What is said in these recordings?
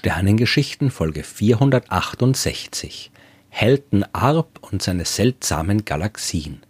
Sternengeschichten Folge 468 Helden Arp und seine seltsamen Galaxien.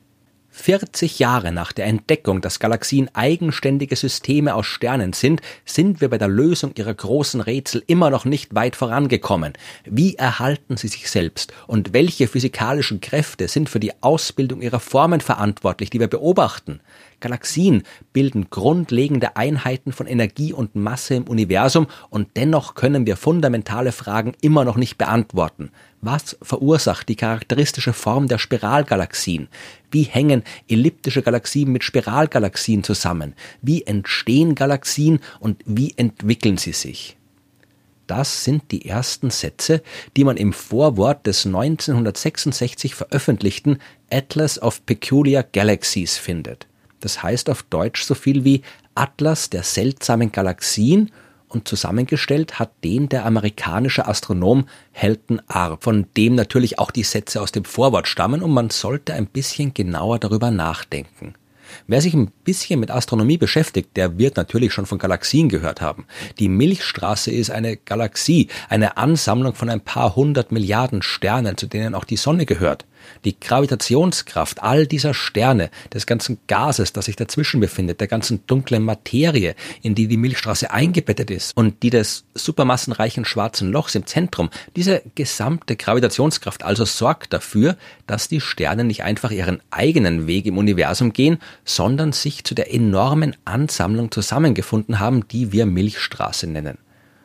40 Jahre nach der Entdeckung, dass Galaxien eigenständige Systeme aus Sternen sind, sind wir bei der Lösung ihrer großen Rätsel immer noch nicht weit vorangekommen. Wie erhalten sie sich selbst und welche physikalischen Kräfte sind für die Ausbildung ihrer Formen verantwortlich, die wir beobachten? Galaxien bilden grundlegende Einheiten von Energie und Masse im Universum und dennoch können wir fundamentale Fragen immer noch nicht beantworten. Was verursacht die charakteristische Form der Spiralgalaxien? Wie hängen elliptische Galaxien mit Spiralgalaxien zusammen? Wie entstehen Galaxien und wie entwickeln sie sich? Das sind die ersten Sätze, die man im Vorwort des 1966 veröffentlichten Atlas of Peculiar Galaxies findet. Das heißt auf Deutsch so viel wie Atlas der seltsamen Galaxien und zusammengestellt hat den der amerikanische Astronom Helton Arp, von dem natürlich auch die Sätze aus dem Vorwort stammen und man sollte ein bisschen genauer darüber nachdenken. Wer sich ein bisschen mit Astronomie beschäftigt, der wird natürlich schon von Galaxien gehört haben. Die Milchstraße ist eine Galaxie, eine Ansammlung von ein paar hundert Milliarden Sternen, zu denen auch die Sonne gehört. Die Gravitationskraft all dieser Sterne, des ganzen Gases, das sich dazwischen befindet, der ganzen dunklen Materie, in die die Milchstraße eingebettet ist und die des supermassenreichen schwarzen Lochs im Zentrum, diese gesamte Gravitationskraft also sorgt dafür, dass die Sterne nicht einfach ihren eigenen Weg im Universum gehen, sondern sich zu der enormen Ansammlung zusammengefunden haben, die wir Milchstraße nennen.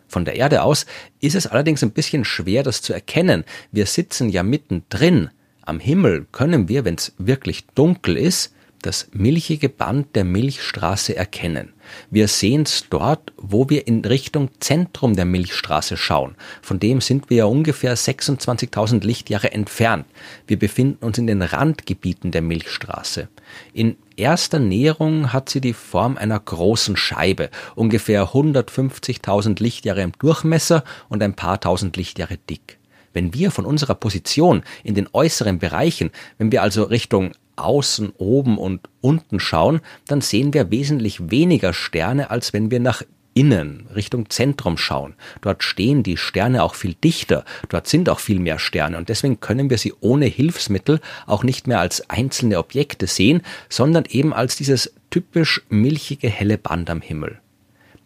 Von der Erde aus ist es allerdings ein bisschen schwer, das zu erkennen. Wir sitzen ja mittendrin am Himmel können wir, wenn es wirklich dunkel ist, das milchige Band der Milchstraße erkennen. Wir sehen es dort, wo wir in Richtung Zentrum der Milchstraße schauen. Von dem sind wir ja ungefähr 26.000 Lichtjahre entfernt. Wir befinden uns in den Randgebieten der Milchstraße. In erster Näherung hat sie die Form einer großen Scheibe, ungefähr 150.000 Lichtjahre im Durchmesser und ein paar tausend Lichtjahre dick. Wenn wir von unserer Position in den äußeren Bereichen, wenn wir also Richtung außen, oben und unten schauen, dann sehen wir wesentlich weniger Sterne, als wenn wir nach innen, Richtung Zentrum schauen. Dort stehen die Sterne auch viel dichter, dort sind auch viel mehr Sterne und deswegen können wir sie ohne Hilfsmittel auch nicht mehr als einzelne Objekte sehen, sondern eben als dieses typisch milchige helle Band am Himmel.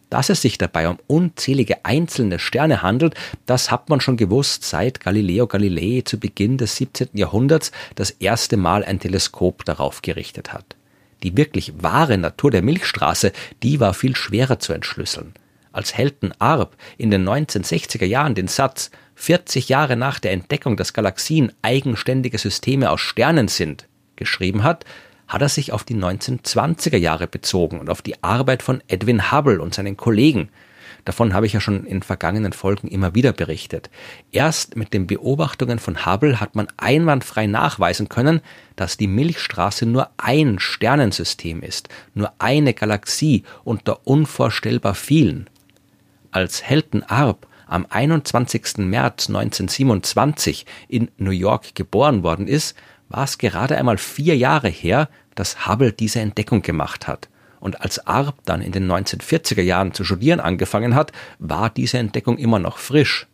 Dass es sich dabei um unzählige einzelne Sterne handelt, das hat man schon gewusst, seit Galileo Galilei zu Beginn des 17. Jahrhunderts das erste Mal ein Teleskop darauf gerichtet hat. Die wirklich wahre Natur der Milchstraße, die war viel schwerer zu entschlüsseln. Als Helton Arp in den 1960er Jahren den Satz 40 Jahre nach der Entdeckung, dass Galaxien eigenständige Systeme aus Sternen sind, geschrieben hat, hat er sich auf die 1920er Jahre bezogen und auf die Arbeit von Edwin Hubble und seinen Kollegen. Davon habe ich ja schon in vergangenen Folgen immer wieder berichtet. Erst mit den Beobachtungen von Hubble hat man einwandfrei nachweisen können, dass die Milchstraße nur ein Sternensystem ist, nur eine Galaxie unter unvorstellbar vielen. Als Helton Arp am 21. März 1927 in New York geboren worden ist, war es gerade einmal vier Jahre her, dass Hubble diese Entdeckung gemacht hat. Und als Arp dann in den 1940er Jahren zu studieren angefangen hat, war diese Entdeckung immer noch frisch.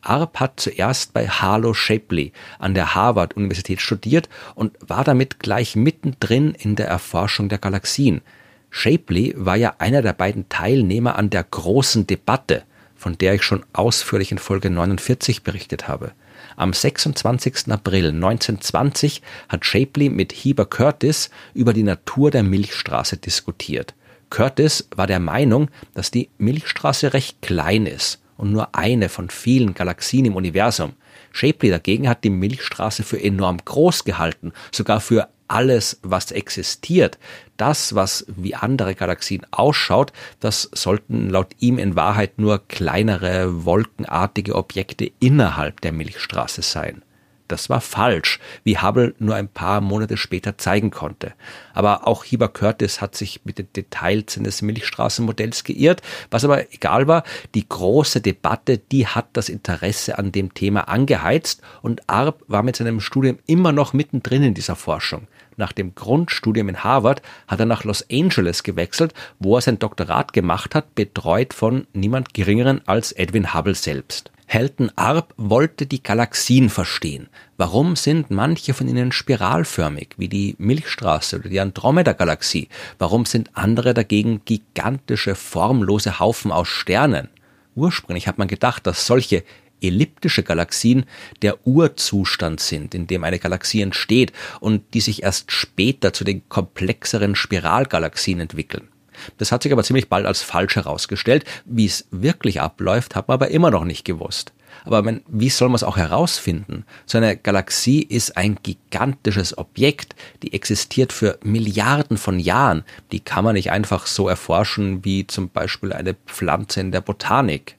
Arp hat zuerst bei Harlow Shapley an der Harvard-Universität studiert und war damit gleich mittendrin in der Erforschung der Galaxien. Shapley war ja einer der beiden Teilnehmer an der großen Debatte, von der ich schon ausführlich in Folge 49 berichtet habe. Am 26. April 1920 hat Shapley mit Heber Curtis über die Natur der Milchstraße diskutiert. Curtis war der Meinung, dass die Milchstraße recht klein ist und nur eine von vielen Galaxien im Universum. Shapley dagegen hat die Milchstraße für enorm groß gehalten, sogar für alles, was existiert, das, was wie andere Galaxien ausschaut, das sollten laut ihm in Wahrheit nur kleinere wolkenartige Objekte innerhalb der Milchstraße sein. Das war falsch, wie Hubble nur ein paar Monate später zeigen konnte. Aber auch Heber Curtis hat sich mit den Details seines Milchstraßenmodells geirrt. Was aber egal war, die große Debatte, die hat das Interesse an dem Thema angeheizt und Arp war mit seinem Studium immer noch mittendrin in dieser Forschung. Nach dem Grundstudium in Harvard hat er nach Los Angeles gewechselt, wo er sein Doktorat gemacht hat, betreut von niemand geringeren als Edwin Hubble selbst. Helton Arp wollte die Galaxien verstehen. Warum sind manche von ihnen spiralförmig, wie die Milchstraße oder die Andromeda-Galaxie? Warum sind andere dagegen gigantische, formlose Haufen aus Sternen? Ursprünglich hat man gedacht, dass solche elliptische Galaxien der Urzustand sind, in dem eine Galaxie entsteht und die sich erst später zu den komplexeren Spiralgalaxien entwickeln. Das hat sich aber ziemlich bald als falsch herausgestellt. Wie es wirklich abläuft, hat man aber immer noch nicht gewusst. Aber man, wie soll man es auch herausfinden? So eine Galaxie ist ein gigantisches Objekt, die existiert für Milliarden von Jahren. Die kann man nicht einfach so erforschen wie zum Beispiel eine Pflanze in der Botanik.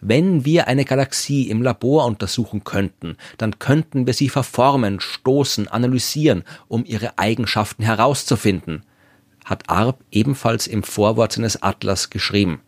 Wenn wir eine Galaxie im Labor untersuchen könnten, dann könnten wir sie verformen, stoßen, analysieren, um ihre Eigenschaften herauszufinden hat Arp ebenfalls im Vorwort seines Atlas geschrieben.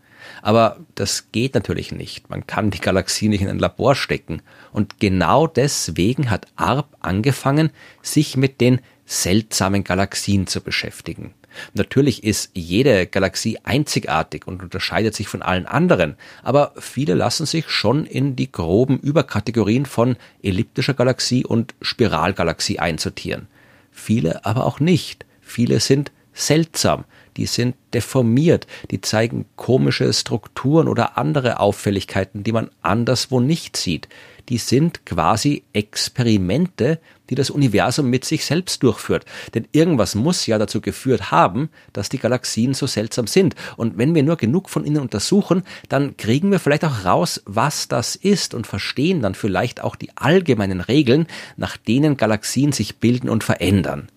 Aber das geht natürlich nicht. Man kann die Galaxie nicht in ein Labor stecken. Und genau deswegen hat Arp angefangen, sich mit den seltsamen Galaxien zu beschäftigen. Natürlich ist jede Galaxie einzigartig und unterscheidet sich von allen anderen, aber viele lassen sich schon in die groben Überkategorien von elliptischer Galaxie und Spiralgalaxie einsortieren. Viele aber auch nicht. Viele sind seltsam, die sind deformiert, die zeigen komische Strukturen oder andere Auffälligkeiten, die man anderswo nicht sieht. Die sind quasi Experimente, die das Universum mit sich selbst durchführt. Denn irgendwas muss ja dazu geführt haben, dass die Galaxien so seltsam sind. Und wenn wir nur genug von ihnen untersuchen, dann kriegen wir vielleicht auch raus, was das ist und verstehen dann vielleicht auch die allgemeinen Regeln, nach denen Galaxien sich bilden und verändern.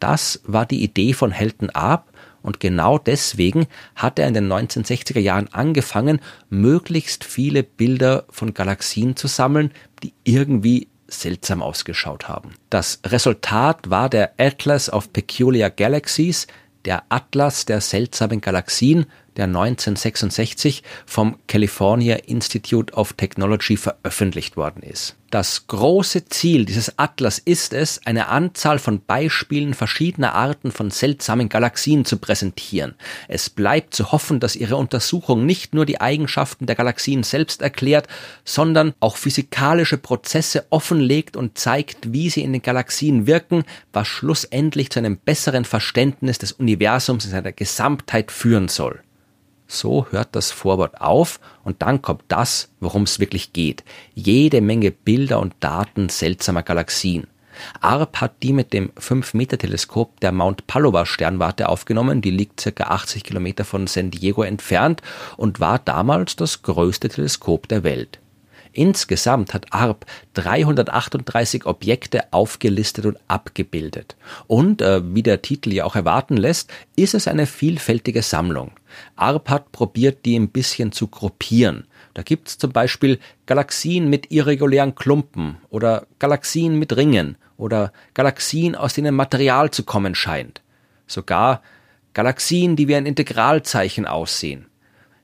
Das war die Idee von Helton Arp und genau deswegen hat er in den 1960er Jahren angefangen, möglichst viele Bilder von Galaxien zu sammeln, die irgendwie seltsam ausgeschaut haben. Das Resultat war der Atlas of Peculiar Galaxies, der Atlas der seltsamen Galaxien, der 1966 vom California Institute of Technology veröffentlicht worden ist. Das große Ziel dieses Atlas ist es, eine Anzahl von Beispielen verschiedener Arten von seltsamen Galaxien zu präsentieren. Es bleibt zu hoffen, dass ihre Untersuchung nicht nur die Eigenschaften der Galaxien selbst erklärt, sondern auch physikalische Prozesse offenlegt und zeigt, wie sie in den Galaxien wirken, was schlussendlich zu einem besseren Verständnis des Universums in seiner Gesamtheit führen soll. So hört das Vorwort auf und dann kommt das, worum es wirklich geht. Jede Menge Bilder und Daten seltsamer Galaxien. ARP hat die mit dem 5-Meter-Teleskop der Mount Pallova Sternwarte aufgenommen, die liegt circa 80 Kilometer von San Diego entfernt und war damals das größte Teleskop der Welt. Insgesamt hat ARP 338 Objekte aufgelistet und abgebildet. Und, äh, wie der Titel ja auch erwarten lässt, ist es eine vielfältige Sammlung. ARP hat probiert, die ein bisschen zu gruppieren. Da gibt's zum Beispiel Galaxien mit irregulären Klumpen oder Galaxien mit Ringen oder Galaxien, aus denen Material zu kommen scheint. Sogar Galaxien, die wie ein Integralzeichen aussehen.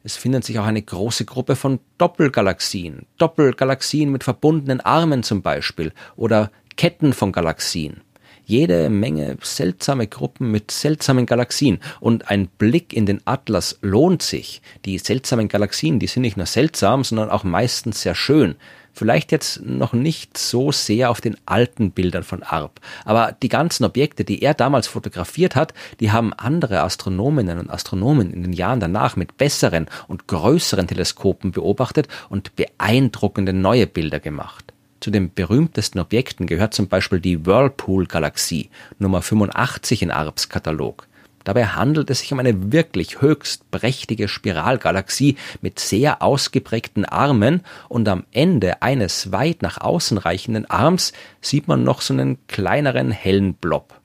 Es findet sich auch eine große Gruppe von Doppelgalaxien, Doppelgalaxien mit verbundenen Armen zum Beispiel oder Ketten von Galaxien. Jede Menge seltsame Gruppen mit seltsamen Galaxien und ein Blick in den Atlas lohnt sich. Die seltsamen Galaxien, die sind nicht nur seltsam, sondern auch meistens sehr schön. Vielleicht jetzt noch nicht so sehr auf den alten Bildern von Arp, aber die ganzen Objekte, die er damals fotografiert hat, die haben andere Astronominnen und Astronomen in den Jahren danach mit besseren und größeren Teleskopen beobachtet und beeindruckende neue Bilder gemacht. Zu den berühmtesten Objekten gehört zum Beispiel die Whirlpool-Galaxie, Nummer 85 in Arps Katalog. Dabei handelt es sich um eine wirklich höchst prächtige Spiralgalaxie mit sehr ausgeprägten Armen und am Ende eines weit nach außen reichenden Arms sieht man noch so einen kleineren hellen Blob.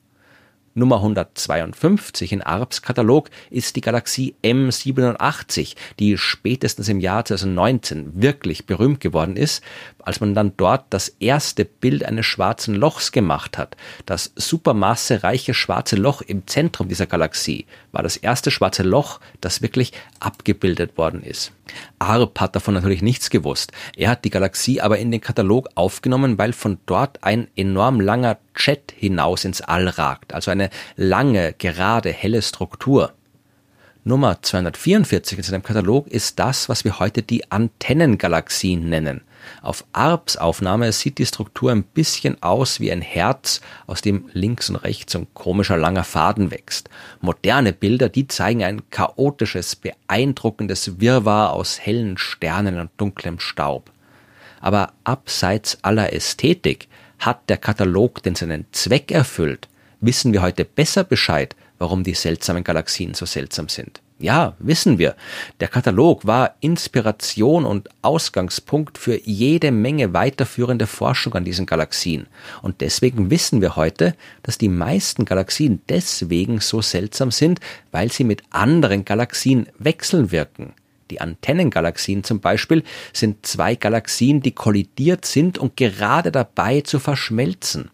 Nummer 152 in Arps Katalog ist die Galaxie M87, die spätestens im Jahr 2019 wirklich berühmt geworden ist, als man dann dort das erste Bild eines schwarzen Lochs gemacht hat. Das supermassereiche schwarze Loch im Zentrum dieser Galaxie war das erste schwarze Loch, das wirklich abgebildet worden ist. Arp hat davon natürlich nichts gewusst. Er hat die Galaxie aber in den Katalog aufgenommen, weil von dort ein enorm langer Jet hinaus ins All ragt, also eine lange, gerade, helle Struktur. Nummer 244 in seinem Katalog ist das, was wir heute die Antennengalaxien nennen. Auf Arps Aufnahme sieht die Struktur ein bisschen aus wie ein Herz, aus dem links und rechts ein komischer langer Faden wächst. Moderne Bilder, die zeigen ein chaotisches, beeindruckendes Wirrwarr aus hellen Sternen und dunklem Staub. Aber abseits aller Ästhetik hat der Katalog denn seinen Zweck erfüllt? Wissen wir heute besser Bescheid, warum die seltsamen Galaxien so seltsam sind? Ja, wissen wir. Der Katalog war Inspiration und Ausgangspunkt für jede Menge weiterführende Forschung an diesen Galaxien. Und deswegen wissen wir heute, dass die meisten Galaxien deswegen so seltsam sind, weil sie mit anderen Galaxien wechselwirken. Die Antennengalaxien zum Beispiel sind zwei Galaxien, die kollidiert sind und gerade dabei zu verschmelzen.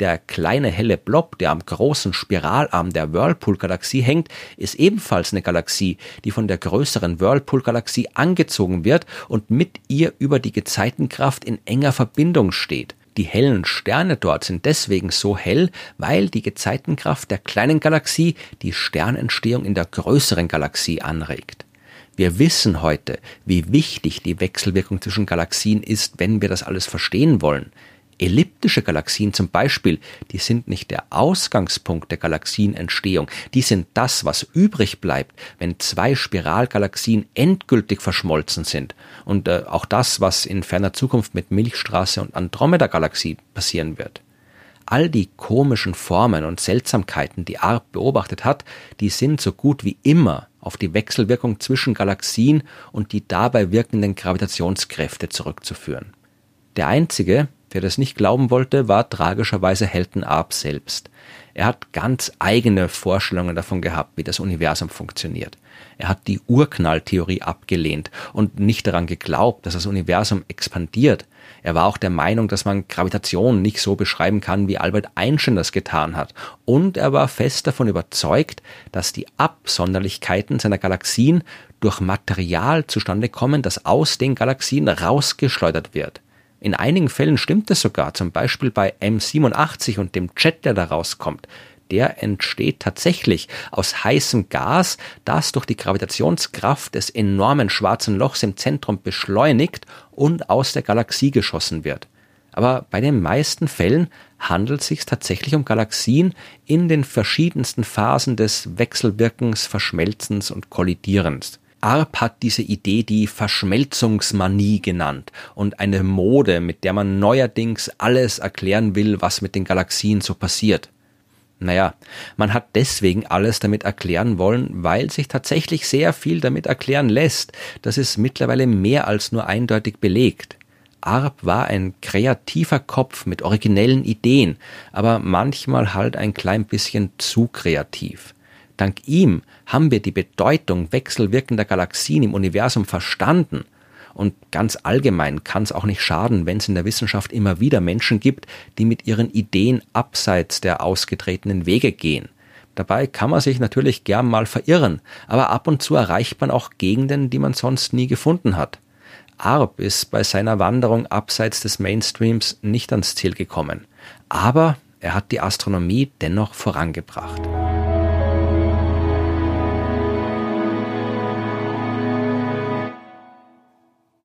Der kleine helle Blob, der am großen Spiralarm der Whirlpool-Galaxie hängt, ist ebenfalls eine Galaxie, die von der größeren Whirlpool-Galaxie angezogen wird und mit ihr über die Gezeitenkraft in enger Verbindung steht. Die hellen Sterne dort sind deswegen so hell, weil die Gezeitenkraft der kleinen Galaxie die Sternentstehung in der größeren Galaxie anregt. Wir wissen heute, wie wichtig die Wechselwirkung zwischen Galaxien ist, wenn wir das alles verstehen wollen. Elliptische Galaxien zum Beispiel, die sind nicht der Ausgangspunkt der Galaxienentstehung, die sind das, was übrig bleibt, wenn zwei Spiralgalaxien endgültig verschmolzen sind. Und äh, auch das, was in ferner Zukunft mit Milchstraße und Andromeda-Galaxie passieren wird. All die komischen Formen und Seltsamkeiten, die Arp beobachtet hat, die sind so gut wie immer auf die Wechselwirkung zwischen Galaxien und die dabei wirkenden Gravitationskräfte zurückzuführen. Der einzige, der das nicht glauben wollte, war tragischerweise Helton Arp selbst. Er hat ganz eigene Vorstellungen davon gehabt, wie das Universum funktioniert. Er hat die Urknalltheorie abgelehnt und nicht daran geglaubt, dass das Universum expandiert. Er war auch der Meinung, dass man Gravitation nicht so beschreiben kann, wie Albert Einstein das getan hat. Und er war fest davon überzeugt, dass die Absonderlichkeiten seiner Galaxien durch Material zustande kommen, das aus den Galaxien rausgeschleudert wird. In einigen Fällen stimmt es sogar, zum Beispiel bei M87 und dem Jet, der da rauskommt. Der entsteht tatsächlich aus heißem Gas, das durch die Gravitationskraft des enormen schwarzen Lochs im Zentrum beschleunigt und aus der Galaxie geschossen wird. Aber bei den meisten Fällen handelt es sich tatsächlich um Galaxien in den verschiedensten Phasen des Wechselwirkens, Verschmelzens und Kollidierens. Arp hat diese Idee die Verschmelzungsmanie genannt und eine Mode, mit der man neuerdings alles erklären will, was mit den Galaxien so passiert. Naja, man hat deswegen alles damit erklären wollen, weil sich tatsächlich sehr viel damit erklären lässt. Das ist mittlerweile mehr als nur eindeutig belegt. Arp war ein kreativer Kopf mit originellen Ideen, aber manchmal halt ein klein bisschen zu kreativ. Dank ihm haben wir die Bedeutung wechselwirkender Galaxien im Universum verstanden. Und ganz allgemein kann es auch nicht schaden, wenn es in der Wissenschaft immer wieder Menschen gibt, die mit ihren Ideen abseits der ausgetretenen Wege gehen. Dabei kann man sich natürlich gern mal verirren, aber ab und zu erreicht man auch Gegenden, die man sonst nie gefunden hat. Arp ist bei seiner Wanderung abseits des Mainstreams nicht ans Ziel gekommen, aber er hat die Astronomie dennoch vorangebracht.